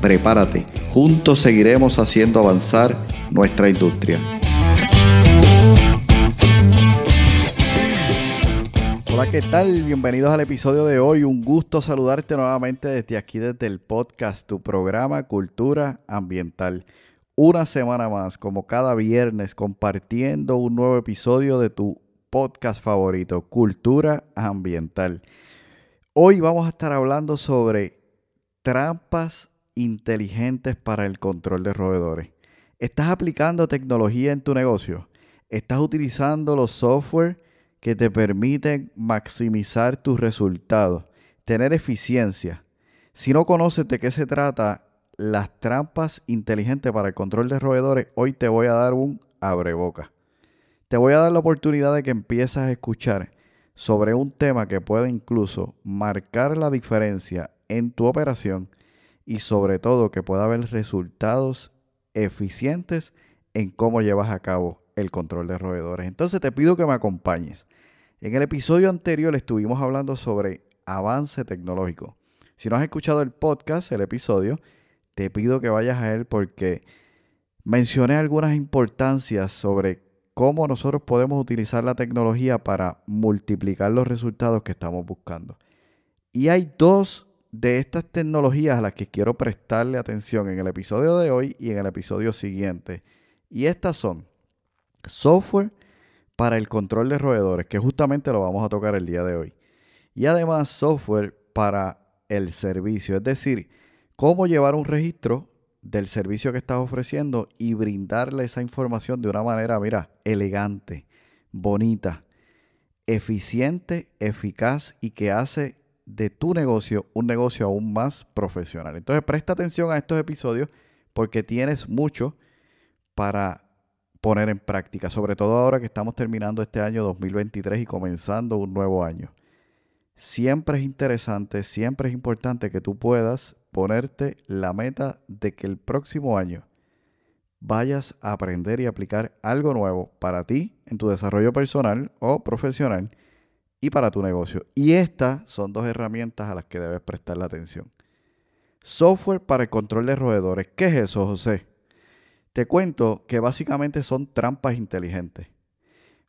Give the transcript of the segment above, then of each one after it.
Prepárate, juntos seguiremos haciendo avanzar nuestra industria. Hola, ¿qué tal? Bienvenidos al episodio de hoy. Un gusto saludarte nuevamente desde aquí, desde el podcast, tu programa Cultura Ambiental. Una semana más, como cada viernes, compartiendo un nuevo episodio de tu podcast favorito, Cultura Ambiental. Hoy vamos a estar hablando sobre trampas inteligentes para el control de roedores. ¿Estás aplicando tecnología en tu negocio? ¿Estás utilizando los software? que te permiten maximizar tus resultados, tener eficiencia. Si no conoces de qué se trata las trampas inteligentes para el control de roedores, hoy te voy a dar un abreboca. Te voy a dar la oportunidad de que empieces a escuchar sobre un tema que puede incluso marcar la diferencia en tu operación y sobre todo que pueda haber resultados eficientes en cómo llevas a cabo el control de roedores. Entonces te pido que me acompañes. En el episodio anterior estuvimos hablando sobre avance tecnológico. Si no has escuchado el podcast, el episodio, te pido que vayas a él porque mencioné algunas importancias sobre cómo nosotros podemos utilizar la tecnología para multiplicar los resultados que estamos buscando. Y hay dos de estas tecnologías a las que quiero prestarle atención en el episodio de hoy y en el episodio siguiente. Y estas son software para el control de roedores, que justamente lo vamos a tocar el día de hoy. Y además software para el servicio, es decir, cómo llevar un registro del servicio que estás ofreciendo y brindarle esa información de una manera, mira, elegante, bonita, eficiente, eficaz y que hace de tu negocio un negocio aún más profesional. Entonces presta atención a estos episodios porque tienes mucho para poner en práctica, sobre todo ahora que estamos terminando este año 2023 y comenzando un nuevo año. Siempre es interesante, siempre es importante que tú puedas ponerte la meta de que el próximo año vayas a aprender y aplicar algo nuevo para ti en tu desarrollo personal o profesional y para tu negocio. Y estas son dos herramientas a las que debes prestar la atención. Software para el control de roedores. ¿Qué es eso, José? Te cuento que básicamente son trampas inteligentes.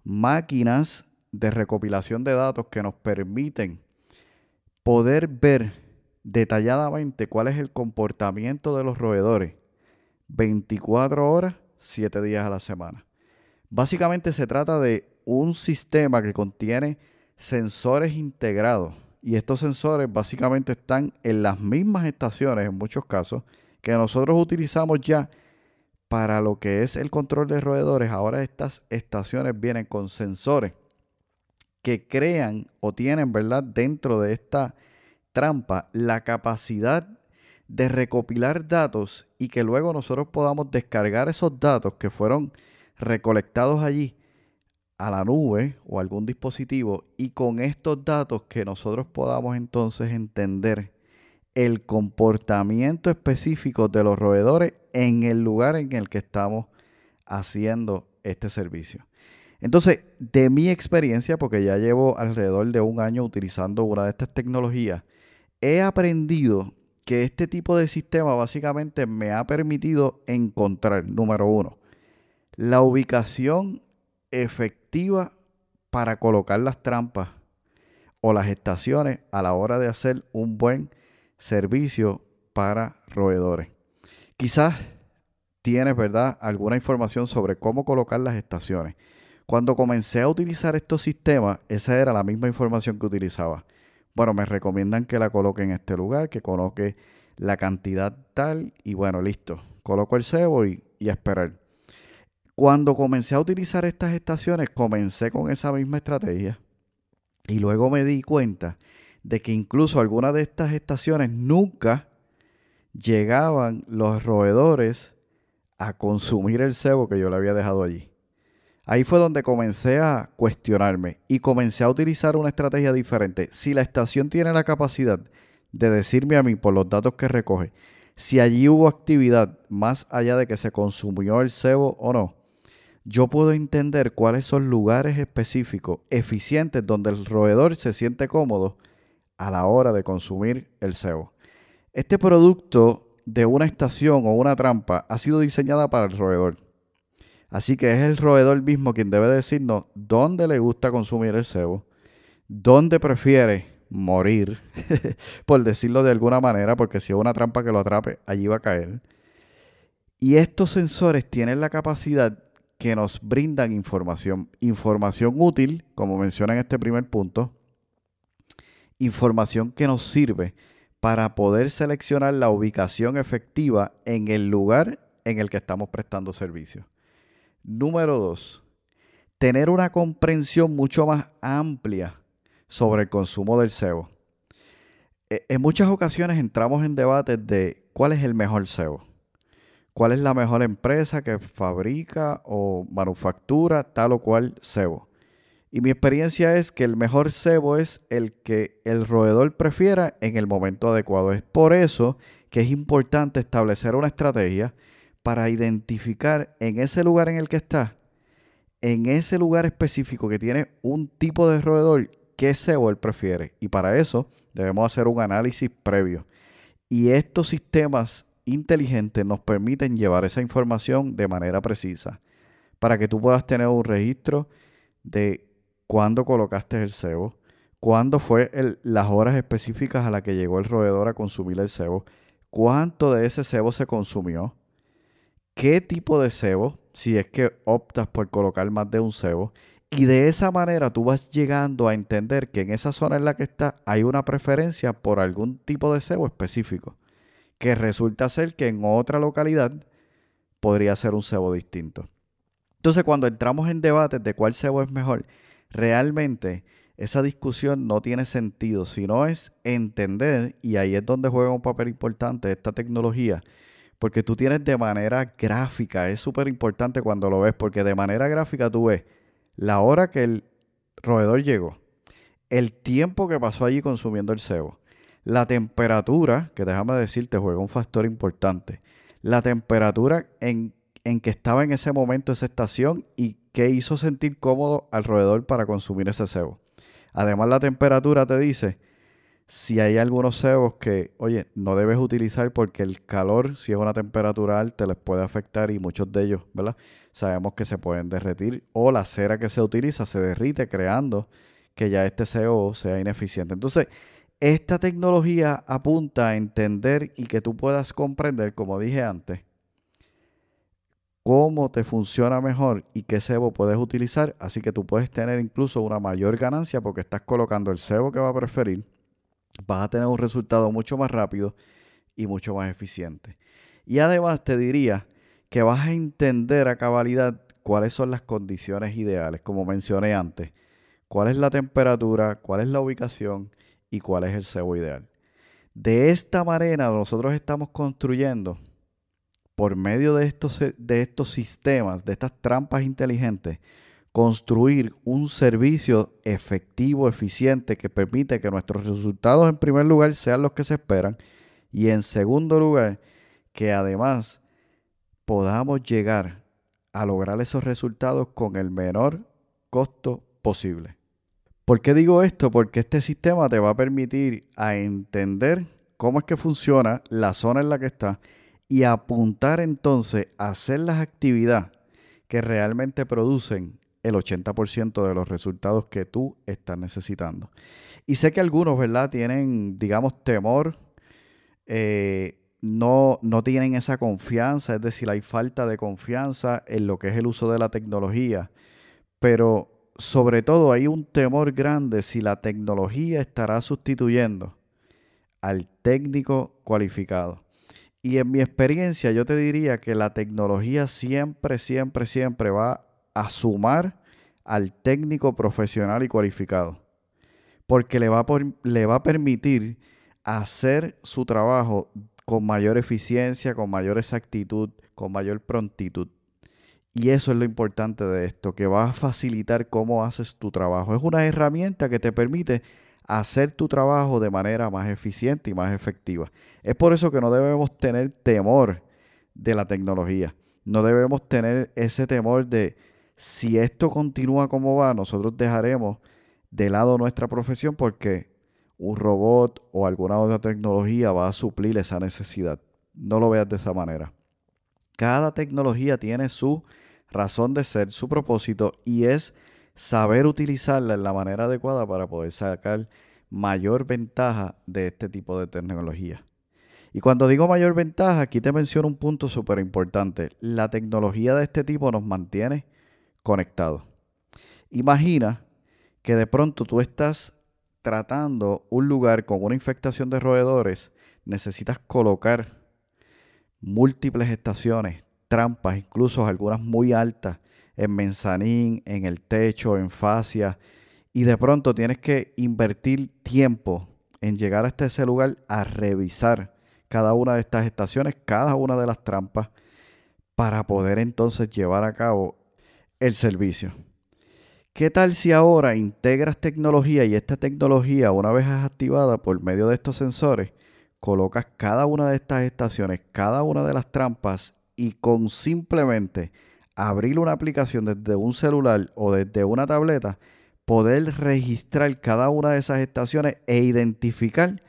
Máquinas de recopilación de datos que nos permiten poder ver detalladamente cuál es el comportamiento de los roedores 24 horas, 7 días a la semana. Básicamente se trata de un sistema que contiene sensores integrados y estos sensores básicamente están en las mismas estaciones en muchos casos que nosotros utilizamos ya para lo que es el control de roedores, ahora estas estaciones vienen con sensores que crean o tienen, ¿verdad?, dentro de esta trampa la capacidad de recopilar datos y que luego nosotros podamos descargar esos datos que fueron recolectados allí a la nube o algún dispositivo y con estos datos que nosotros podamos entonces entender el comportamiento específico de los roedores en el lugar en el que estamos haciendo este servicio. Entonces, de mi experiencia, porque ya llevo alrededor de un año utilizando una de estas tecnologías, he aprendido que este tipo de sistema básicamente me ha permitido encontrar, número uno, la ubicación efectiva para colocar las trampas o las estaciones a la hora de hacer un buen servicio para roedores. Quizás tienes, ¿verdad?, alguna información sobre cómo colocar las estaciones. Cuando comencé a utilizar estos sistemas, esa era la misma información que utilizaba. Bueno, me recomiendan que la coloque en este lugar, que coloque la cantidad tal y bueno, listo. Coloco el cebo y, a esperar. Cuando comencé a utilizar estas estaciones, comencé con esa misma estrategia y luego me di cuenta de que incluso algunas de estas estaciones nunca llegaban los roedores a consumir el cebo que yo le había dejado allí. Ahí fue donde comencé a cuestionarme y comencé a utilizar una estrategia diferente. Si la estación tiene la capacidad de decirme a mí por los datos que recoge, si allí hubo actividad más allá de que se consumió el cebo o no, yo puedo entender cuáles son lugares específicos, eficientes, donde el roedor se siente cómodo a la hora de consumir el cebo. Este producto de una estación o una trampa ha sido diseñada para el roedor. Así que es el roedor mismo quien debe decirnos dónde le gusta consumir el cebo, dónde prefiere morir, por decirlo de alguna manera, porque si es una trampa que lo atrape, allí va a caer. Y estos sensores tienen la capacidad que nos brindan información, información útil, como menciona en este primer punto, información que nos sirve para poder seleccionar la ubicación efectiva en el lugar en el que estamos prestando servicio. Número dos, tener una comprensión mucho más amplia sobre el consumo del cebo. E, en muchas ocasiones entramos en debates de cuál es el mejor cebo, cuál es la mejor empresa que fabrica o manufactura tal o cual cebo. Y mi experiencia es que el mejor cebo es el que el roedor prefiera en el momento adecuado. Es por eso que es importante establecer una estrategia para identificar en ese lugar en el que está, en ese lugar específico que tiene un tipo de roedor, qué cebo él prefiere. Y para eso debemos hacer un análisis previo. Y estos sistemas inteligentes nos permiten llevar esa información de manera precisa para que tú puedas tener un registro de cuándo colocaste el cebo, cuándo fue las horas específicas a las que llegó el roedor a consumir el cebo, cuánto de ese cebo se consumió, qué tipo de cebo, si es que optas por colocar más de un cebo, y de esa manera tú vas llegando a entender que en esa zona en la que estás hay una preferencia por algún tipo de cebo específico, que resulta ser que en otra localidad podría ser un cebo distinto. Entonces, cuando entramos en debates de cuál cebo es mejor, realmente esa discusión no tiene sentido, sino es entender, y ahí es donde juega un papel importante esta tecnología, porque tú tienes de manera gráfica, es súper importante cuando lo ves, porque de manera gráfica tú ves la hora que el roedor llegó, el tiempo que pasó allí consumiendo el cebo, la temperatura, que déjame decirte, juega un factor importante, la temperatura en, en que estaba en ese momento esa estación y que hizo sentir cómodo al roedor para consumir ese cebo. Además, la temperatura te dice si hay algunos cebos que, oye, no debes utilizar porque el calor, si es una temperatura alta, les puede afectar y muchos de ellos, ¿verdad? Sabemos que se pueden derretir o la cera que se utiliza se derrite creando que ya este cebo sea ineficiente. Entonces, esta tecnología apunta a entender y que tú puedas comprender, como dije antes, cómo te funciona mejor y qué cebo puedes utilizar. Así que tú puedes tener incluso una mayor ganancia porque estás colocando el cebo que va a preferir vas a tener un resultado mucho más rápido y mucho más eficiente. Y además te diría que vas a entender a cabalidad cuáles son las condiciones ideales, como mencioné antes. Cuál es la temperatura, cuál es la ubicación y cuál es el cebo ideal. De esta manera nosotros estamos construyendo por medio de estos, de estos sistemas, de estas trampas inteligentes, construir un servicio efectivo, eficiente, que permite que nuestros resultados en primer lugar sean los que se esperan y en segundo lugar que además podamos llegar a lograr esos resultados con el menor costo posible. ¿Por qué digo esto? Porque este sistema te va a permitir a entender cómo es que funciona la zona en la que está y apuntar entonces a hacer las actividades que realmente producen el 80% de los resultados que tú estás necesitando. Y sé que algunos, ¿verdad? Tienen, digamos, temor, eh, no, no tienen esa confianza, es decir, hay falta de confianza en lo que es el uso de la tecnología, pero sobre todo hay un temor grande si la tecnología estará sustituyendo al técnico cualificado. Y en mi experiencia yo te diría que la tecnología siempre, siempre, siempre va a sumar al técnico profesional y cualificado, porque le va, le va a permitir hacer su trabajo con mayor eficiencia, con mayor exactitud, con mayor prontitud. Y eso es lo importante de esto, que va a facilitar cómo haces tu trabajo. Es una herramienta que te permite hacer tu trabajo de manera más eficiente y más efectiva. Es por eso que no debemos tener temor de la tecnología. No debemos tener ese temor de si esto continúa como va, nosotros dejaremos de lado nuestra profesión porque un robot o alguna otra tecnología va a suplir esa necesidad. No lo veas de esa manera. Cada tecnología tiene su razón de ser, su propósito y es saber utilizarla en la manera adecuada para poder sacar mayor ventaja de este tipo de tecnología. Y cuando digo mayor ventaja, aquí te menciono un punto súper importante. La tecnología de este tipo nos mantiene conectados. Imagina que de pronto tú estás tratando un lugar con una infectación de roedores, necesitas colocar múltiples estaciones, trampas, incluso algunas muy altas, en mensanín, en el techo, en fascia, y de pronto tienes que invertir tiempo en llegar hasta ese lugar a revisar cada una de estas estaciones, cada una de las trampas, para poder entonces llevar a cabo el servicio. ¿Qué tal si ahora integras tecnología y esta tecnología, una vez activada por medio de estos sensores, colocas cada una de estas estaciones, cada una de las trampas y con simplemente abrir una aplicación desde un celular o desde una tableta, poder registrar cada una de esas estaciones e identificar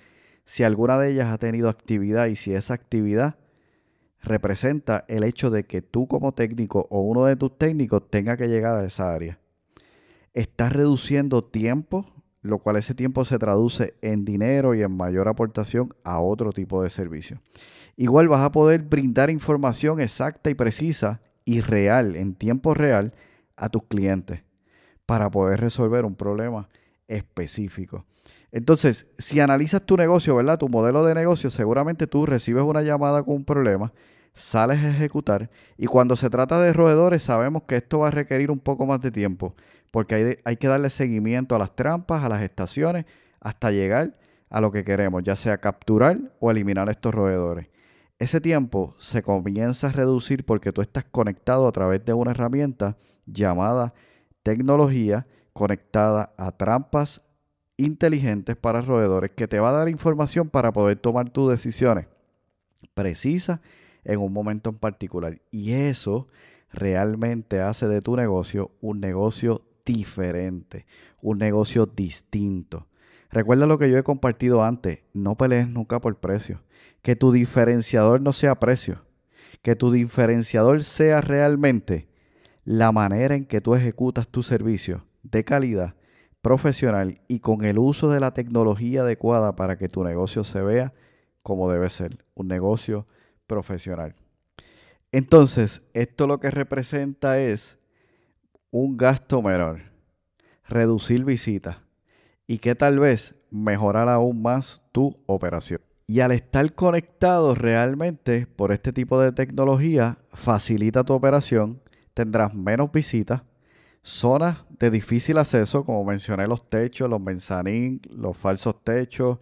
si alguna de ellas ha tenido actividad y si esa actividad representa el hecho de que tú como técnico o uno de tus técnicos tenga que llegar a esa área. Estás reduciendo tiempo, lo cual ese tiempo se traduce en dinero y en mayor aportación a otro tipo de servicio. Igual vas a poder brindar información exacta y precisa y real, en tiempo real, a tus clientes para poder resolver un problema específico. Entonces, si analizas tu negocio, ¿verdad? Tu modelo de negocio, seguramente tú recibes una llamada con un problema, sales a ejecutar y cuando se trata de roedores sabemos que esto va a requerir un poco más de tiempo porque hay, hay que darle seguimiento a las trampas, a las estaciones, hasta llegar a lo que queremos, ya sea capturar o eliminar estos roedores. Ese tiempo se comienza a reducir porque tú estás conectado a través de una herramienta llamada tecnología conectada a trampas inteligentes para roedores que te va a dar información para poder tomar tus decisiones precisas en un momento en particular. Y eso realmente hace de tu negocio un negocio diferente, un negocio distinto. Recuerda lo que yo he compartido antes, no pelees nunca por precio. Que tu diferenciador no sea precio, que tu diferenciador sea realmente la manera en que tú ejecutas tu servicio de calidad, profesional y con el uso de la tecnología adecuada para que tu negocio se vea como debe ser, un negocio profesional. Entonces, esto lo que representa es un gasto menor, reducir visitas y que tal vez mejorar aún más tu operación. Y al estar conectado realmente por este tipo de tecnología, facilita tu operación, tendrás menos visitas, zonas de difícil acceso, como mencioné los techos, los mensanín, los falsos techos,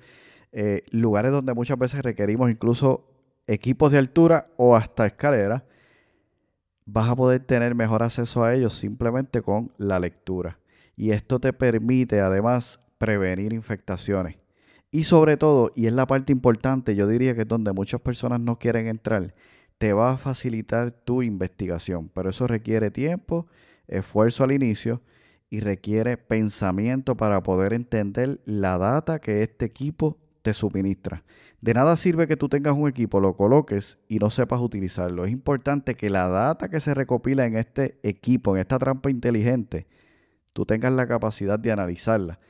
eh, lugares donde muchas veces requerimos incluso equipos de altura o hasta escaleras, vas a poder tener mejor acceso a ellos simplemente con la lectura. Y esto te permite además prevenir infectaciones. Y sobre todo, y es la parte importante, yo diría que es donde muchas personas no quieren entrar, te va a facilitar tu investigación. Pero eso requiere tiempo, esfuerzo al inicio y requiere pensamiento para poder entender la data que este equipo te suministra. De nada sirve que tú tengas un equipo, lo coloques y no sepas utilizarlo. Es importante que la data que se recopila en este equipo, en esta trampa inteligente, tú tengas la capacidad de analizarla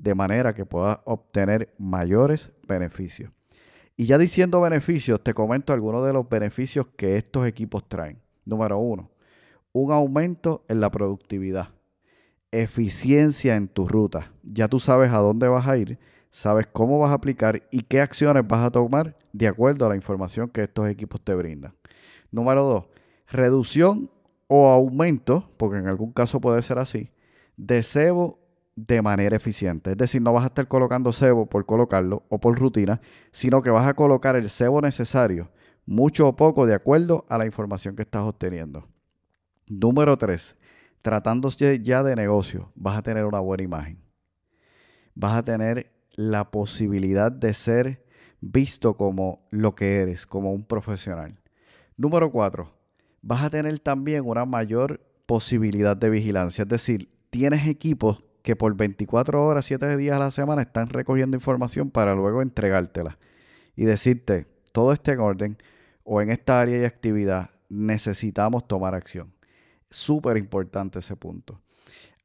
de manera que puedas obtener mayores beneficios. Y ya diciendo beneficios, te comento algunos de los beneficios que estos equipos traen. Número uno, un aumento en la productividad, eficiencia en tu ruta. Ya tú sabes a dónde vas a ir sabes cómo vas a aplicar y qué acciones vas a tomar de acuerdo a la información que estos equipos te brindan. Número dos, reducción o aumento, porque en algún caso puede ser así, de cebo de manera eficiente. Es decir, no vas a estar colocando cebo por colocarlo o por rutina, sino que vas a colocar el cebo necesario, mucho o poco, de acuerdo a la información que estás obteniendo. Número 3. Tratándose ya de negocio, vas a tener una buena imagen. Vas a tener la posibilidad de ser visto como lo que eres, como un profesional. Número 4. Vas a tener también una mayor posibilidad de vigilancia, es decir, tienes equipos que por 24 horas, 7 días a la semana están recogiendo información para luego entregártela y decirte, todo está en orden o en esta área de actividad necesitamos tomar acción. Súper importante ese punto.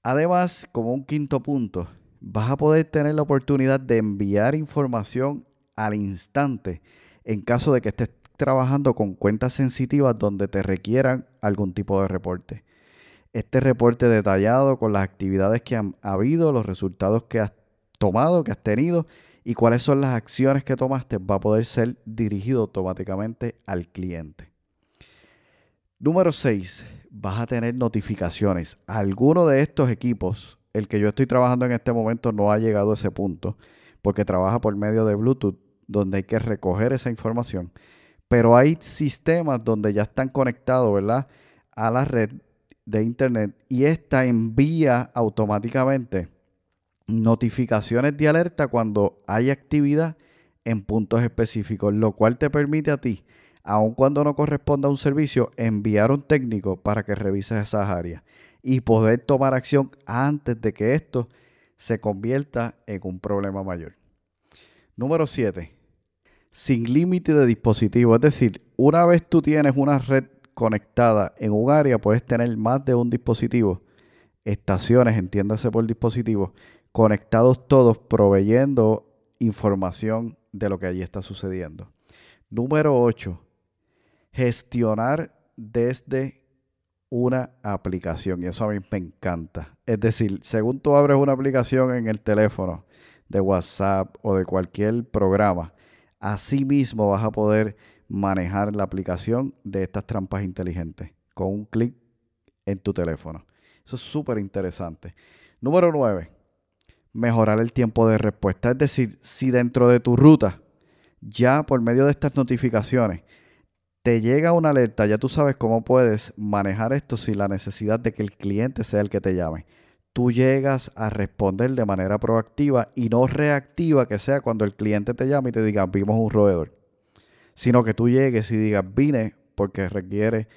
Además, como un quinto punto, vas a poder tener la oportunidad de enviar información al instante en caso de que estés trabajando con cuentas sensitivas donde te requieran algún tipo de reporte este reporte detallado con las actividades que han habido, los resultados que has tomado, que has tenido y cuáles son las acciones que tomaste va a poder ser dirigido automáticamente al cliente. Número 6. Vas a tener notificaciones. Alguno de estos equipos, el que yo estoy trabajando en este momento no ha llegado a ese punto porque trabaja por medio de Bluetooth donde hay que recoger esa información. Pero hay sistemas donde ya están conectados, ¿verdad? A la red de Internet y esta envía automáticamente notificaciones de alerta cuando hay actividad en puntos específicos, lo cual te permite a ti, aun cuando no corresponda a un servicio, enviar un técnico para que revise esas áreas y poder tomar acción antes de que esto se convierta en un problema mayor. Número 7. Sin límite de dispositivo. Es decir, una vez tú tienes una red conectada en un área, puedes tener más de un dispositivo, estaciones, entiéndase por dispositivo, conectados todos, proveyendo información de lo que allí está sucediendo. Número 8. Gestionar desde una aplicación. Y eso a mí me encanta. Es decir, según tú abres una aplicación en el teléfono de WhatsApp o de cualquier programa, así mismo vas a poder manejar la aplicación de estas trampas inteligentes con un clic en tu teléfono. Eso es súper interesante. Número 9. Mejorar el tiempo de respuesta. Es decir, si dentro de tu ruta, ya por medio de estas notificaciones, te llega una alerta, ya tú sabes cómo puedes manejar esto sin la necesidad de que el cliente sea el que te llame. Tú llegas a responder de manera proactiva y no reactiva que sea cuando el cliente te llame y te diga, vimos un roedor sino que tú llegues y digas, vine porque requiere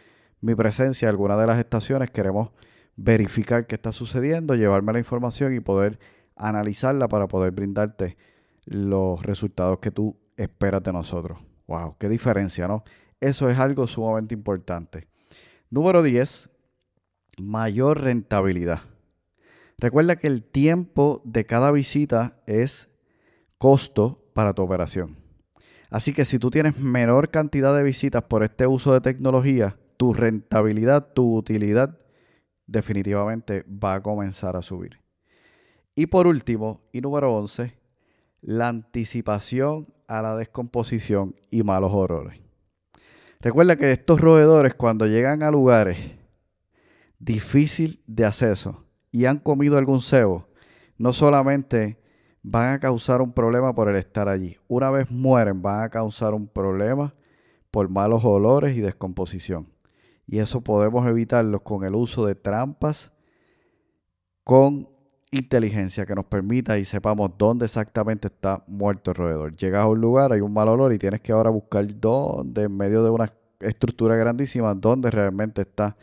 mi presencia en alguna de las estaciones, queremos verificar qué está sucediendo, llevarme la información y poder analizarla para poder brindarte los resultados que tú esperas de nosotros. ¡Wow! ¡Qué diferencia, ¿no? Eso es algo sumamente importante. Número 10, mayor rentabilidad. Recuerda que el tiempo de cada visita es costo para tu operación. Así que si tú tienes menor cantidad de visitas por este uso de tecnología, tu rentabilidad, tu utilidad definitivamente va a comenzar a subir. Y por último, y número 11, la anticipación a la descomposición y malos horrores. Recuerda que estos roedores cuando llegan a lugares difícil de acceso y han comido algún cebo, no solamente van a causar un problema por el estar allí. Una vez mueren, van a causar un problema por malos olores y descomposición. Y eso podemos evitarlo con el uso de trampas con inteligencia que nos permita y sepamos dónde exactamente está muerto el roedor. Llegas a un lugar, hay un mal olor y tienes que ahora buscar dónde, en medio de una estructura grandísima, dónde realmente está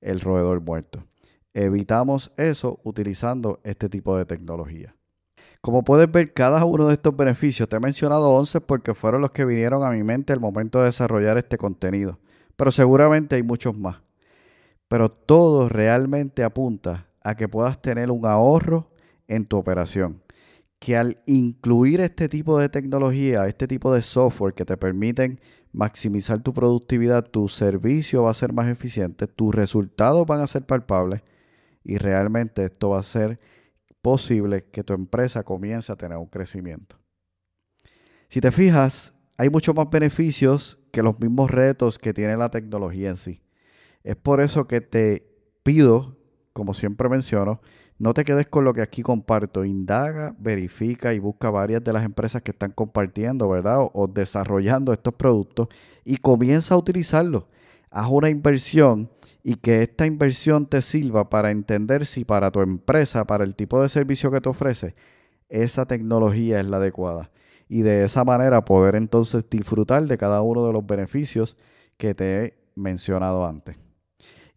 el roedor muerto. Evitamos eso utilizando este tipo de tecnología. Como puedes ver, cada uno de estos beneficios, te he mencionado 11 porque fueron los que vinieron a mi mente al momento de desarrollar este contenido, pero seguramente hay muchos más. Pero todo realmente apunta a que puedas tener un ahorro en tu operación. Que al incluir este tipo de tecnología, este tipo de software que te permiten maximizar tu productividad, tu servicio va a ser más eficiente, tus resultados van a ser palpables y realmente esto va a ser posible que tu empresa comience a tener un crecimiento. Si te fijas, hay muchos más beneficios que los mismos retos que tiene la tecnología en sí. Es por eso que te pido, como siempre menciono, no te quedes con lo que aquí comparto. Indaga, verifica y busca varias de las empresas que están compartiendo, ¿verdad? O, desarrollando estos productos y comienza a utilizarlos. Haz una inversión y que esta inversión te sirva para entender si para tu empresa, para el tipo de servicio que te ofrece, esa tecnología es la adecuada. Y de esa manera poder entonces disfrutar de cada uno de los beneficios que te he mencionado antes.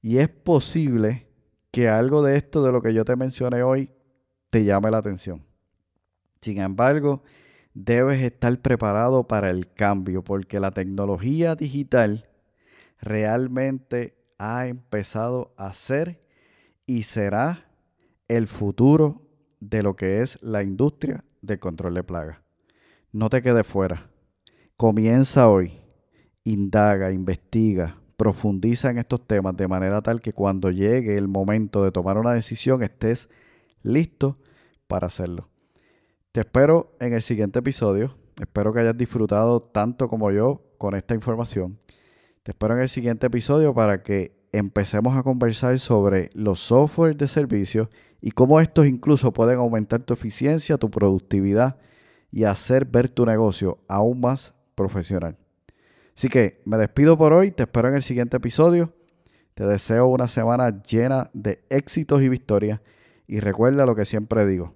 Y es posible que algo de esto, de lo que yo te mencioné hoy, te llame la atención. Sin embargo, debes estar preparado para el cambio, porque la tecnología digital realmente ha empezado a ser y será el futuro de lo que es la industria del control de plagas. No te quedes fuera. Comienza hoy. Indaga, investiga, profundiza en estos temas de manera tal que cuando llegue el momento de tomar una decisión estés listo para hacerlo. Te espero en el siguiente episodio. Espero que hayas disfrutado tanto como yo con esta información. Te espero en el siguiente episodio para que empecemos a conversar sobre los softwares de servicio y cómo estos incluso pueden aumentar tu eficiencia, tu productividad y hacer ver tu negocio aún más profesional. Así que me despido por hoy, te espero en el siguiente episodio. Te deseo una semana llena de éxitos y victorias y recuerda lo que siempre digo.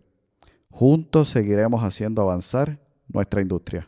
Juntos seguiremos haciendo avanzar nuestra industria.